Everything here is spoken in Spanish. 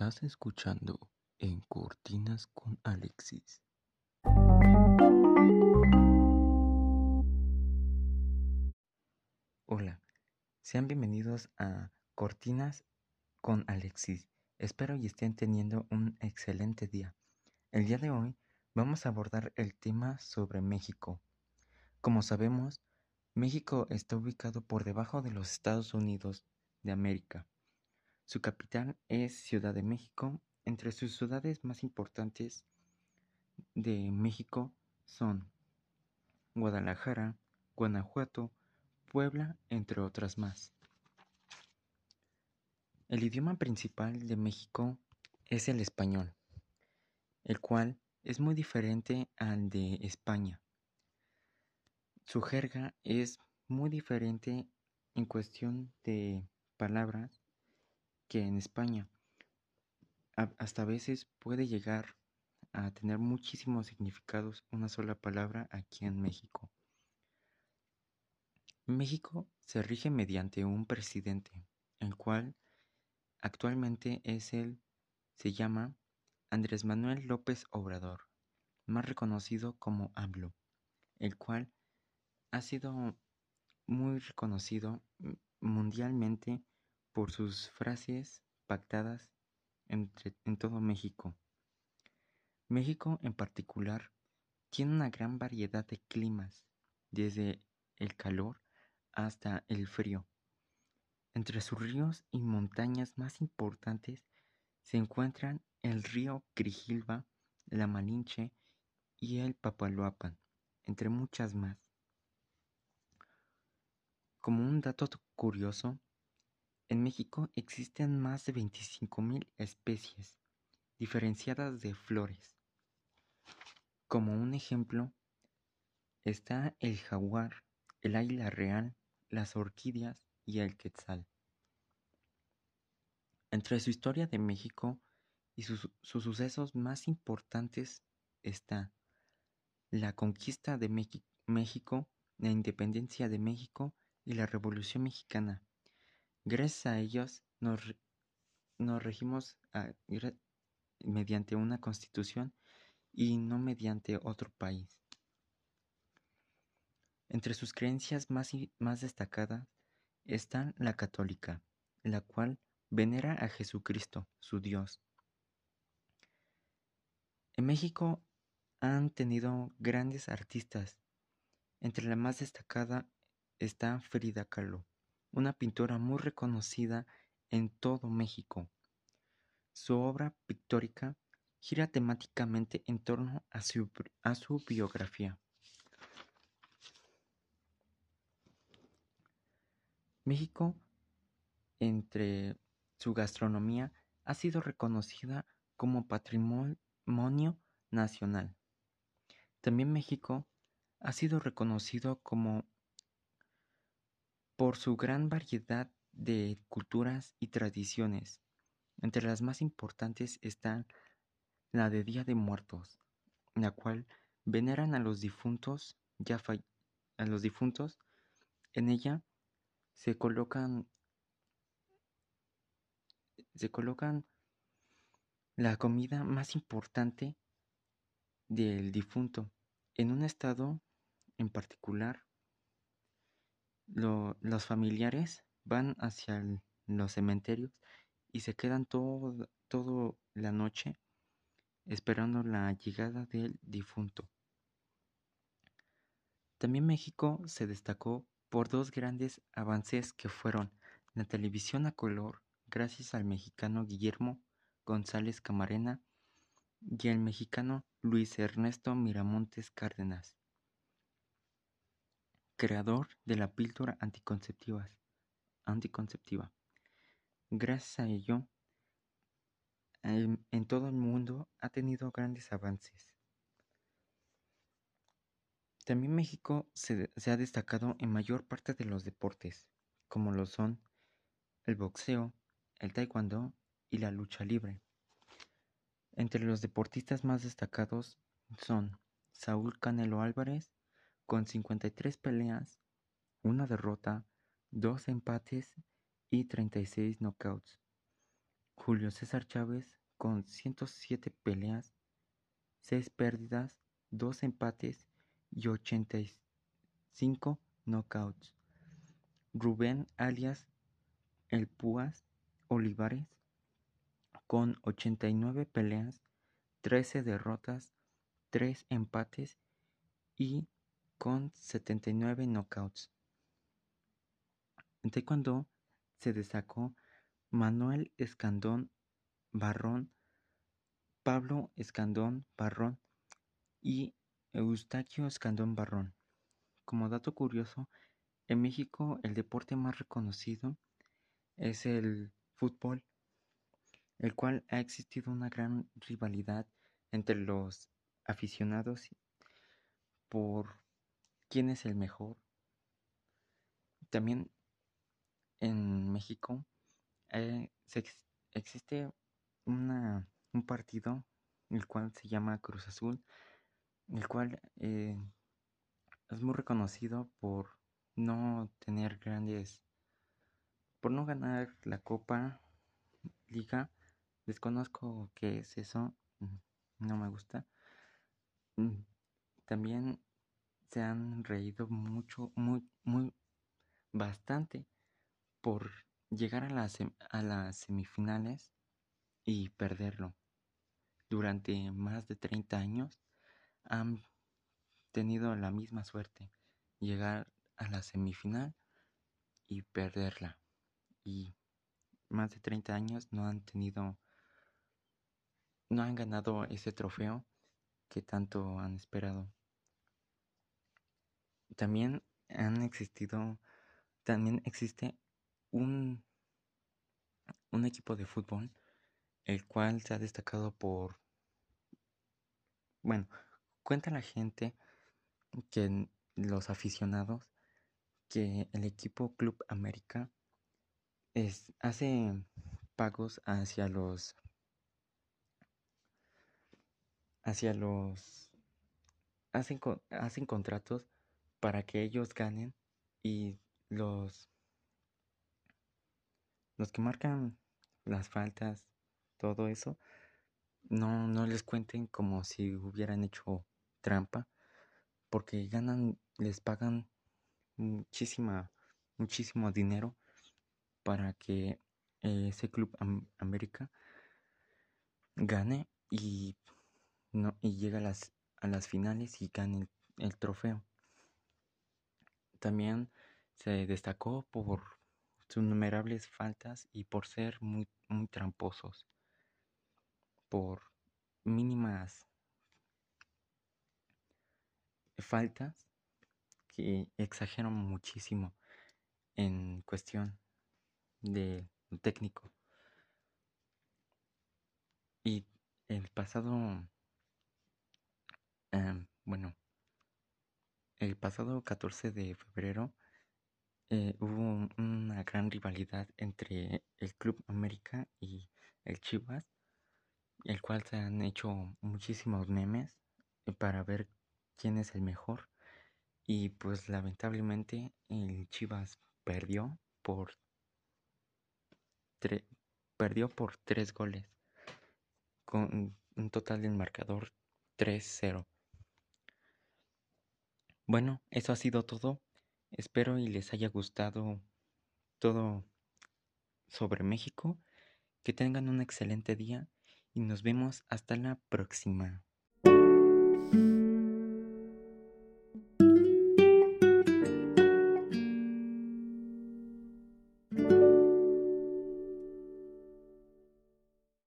Estás escuchando en Cortinas con Alexis. Hola, sean bienvenidos a Cortinas con Alexis. Espero y estén teniendo un excelente día. El día de hoy vamos a abordar el tema sobre México. Como sabemos, México está ubicado por debajo de los Estados Unidos de América. Su capital es Ciudad de México. Entre sus ciudades más importantes de México son Guadalajara, Guanajuato, Puebla, entre otras más. El idioma principal de México es el español, el cual es muy diferente al de España. Su jerga es muy diferente en cuestión de palabras que en España. Hasta a veces puede llegar a tener muchísimos significados una sola palabra aquí en México. México se rige mediante un presidente, el cual actualmente es el, se llama Andrés Manuel López Obrador, más reconocido como AMLO, el cual ha sido muy reconocido mundialmente por sus frases pactadas entre, en todo México. México en particular tiene una gran variedad de climas, desde el calor hasta el frío. Entre sus ríos y montañas más importantes se encuentran el río Crijilba, la Malinche y el Papaloapan, entre muchas más. Como un dato curioso, en México existen más de 25.000 especies diferenciadas de flores. Como un ejemplo, está el jaguar, el águila real, las orquídeas y el quetzal. Entre su historia de México y sus, sus sucesos más importantes está la conquista de México, la independencia de México y la Revolución Mexicana. Gracias a ellos nos, regimos mediante una constitución y no mediante otro país. Entre sus creencias más, más destacadas está la católica, la cual venera a Jesucristo, su Dios. En México han tenido grandes artistas. Entre la más destacada está Frida Kahlo, una pintora muy reconocida en todo México. Su obra pictórica gira temáticamente en torno a su, a su biografía. México, entre su gastronomía, ha sido reconocida como patrimonio nacional. También México ha sido reconocido como por su gran variedad de culturas y tradiciones. Entre las más importantes están la de Día de Muertos, la cual veneran a los difuntos ya a los difuntos. En ella se colocan se colocan la comida más importante del difunto en un estado en particular los familiares van hacia los cementerios y se quedan todo, todo la noche esperando la llegada del difunto. También México se destacó por dos grandes avances que fueron la televisión a color gracias al mexicano Guillermo González Camarena y el mexicano Luis Ernesto Miramontes Cárdenas creador de la píldora anticonceptiva. Gracias a ello, en todo el mundo ha tenido grandes avances. También México se, se, ha destacado en mayor parte de los deportes, como lo son el boxeo, el taekwondo y la lucha libre. Entre los deportistas más destacados son Saúl Canelo Álvarez, con 53 peleas, una derrota, dos empates y 36 knockouts. Julio César Chávez con 107 peleas, 6 pérdidas, 2 empates y 85 knockouts. Rubén alias El Púas Olivares con 89 peleas, 13 derrotas, 3 empates y con 79 knockouts. En taekwondo se destacó Manuel Escandón Barrón, Pablo Escandón Barrón y Eustaquio Escandón Barrón. Como dato curioso, en México el deporte más reconocido es el fútbol, el cual ha existido una gran rivalidad entre los aficionados por quién es el mejor. También en México eh, existe una, un partido el cual se llama Cruz Azul, el cual eh, es muy reconocido por no tener grandes, por no ganar la Copa Liga. Desconozco qué es eso, mm, no me gusta. Mm, también se han reído mucho, muy, muy, bastante por llegar a las, a las semifinales y perderlo. Durante más de 30 años han tenido la misma suerte, llegar a la semifinal y perderla. Y más de 30 años no han tenido, no han ganado ese trofeo que tanto han esperado. También han existido, también existe un, un equipo de fútbol el cual se ha destacado por, bueno, cuenta la gente que los aficionados que el equipo Club América es, hace pagos hacia los hacia los hacen, hacen contratos para que ellos ganen y los los que marcan las faltas, todo eso, no, no les cuenten como si hubieran hecho trampa, porque ganan, les pagan muchísima, muchísimo dinero para que ese club América gane y no y llega a las a las finales y gane el trofeo. También se destacó por sus innumerables faltas y por ser muy, muy tramposos, por mínimas faltas que exageran muchísimo en cuestión de técnico. Y el pasado, em, bueno, el pasado 14 de febrero eh, hubo una gran rivalidad entre el Club América y el Chivas, el cual se han hecho muchísimos memes eh, para ver quién es el mejor. Y pues lamentablemente el Chivas perdió por perdió por tres goles con un total del marcador 3-0. Bueno, eso ha sido todo. Espero y les haya gustado todo sobre México. Que tengan un excelente día y nos vemos hasta la próxima.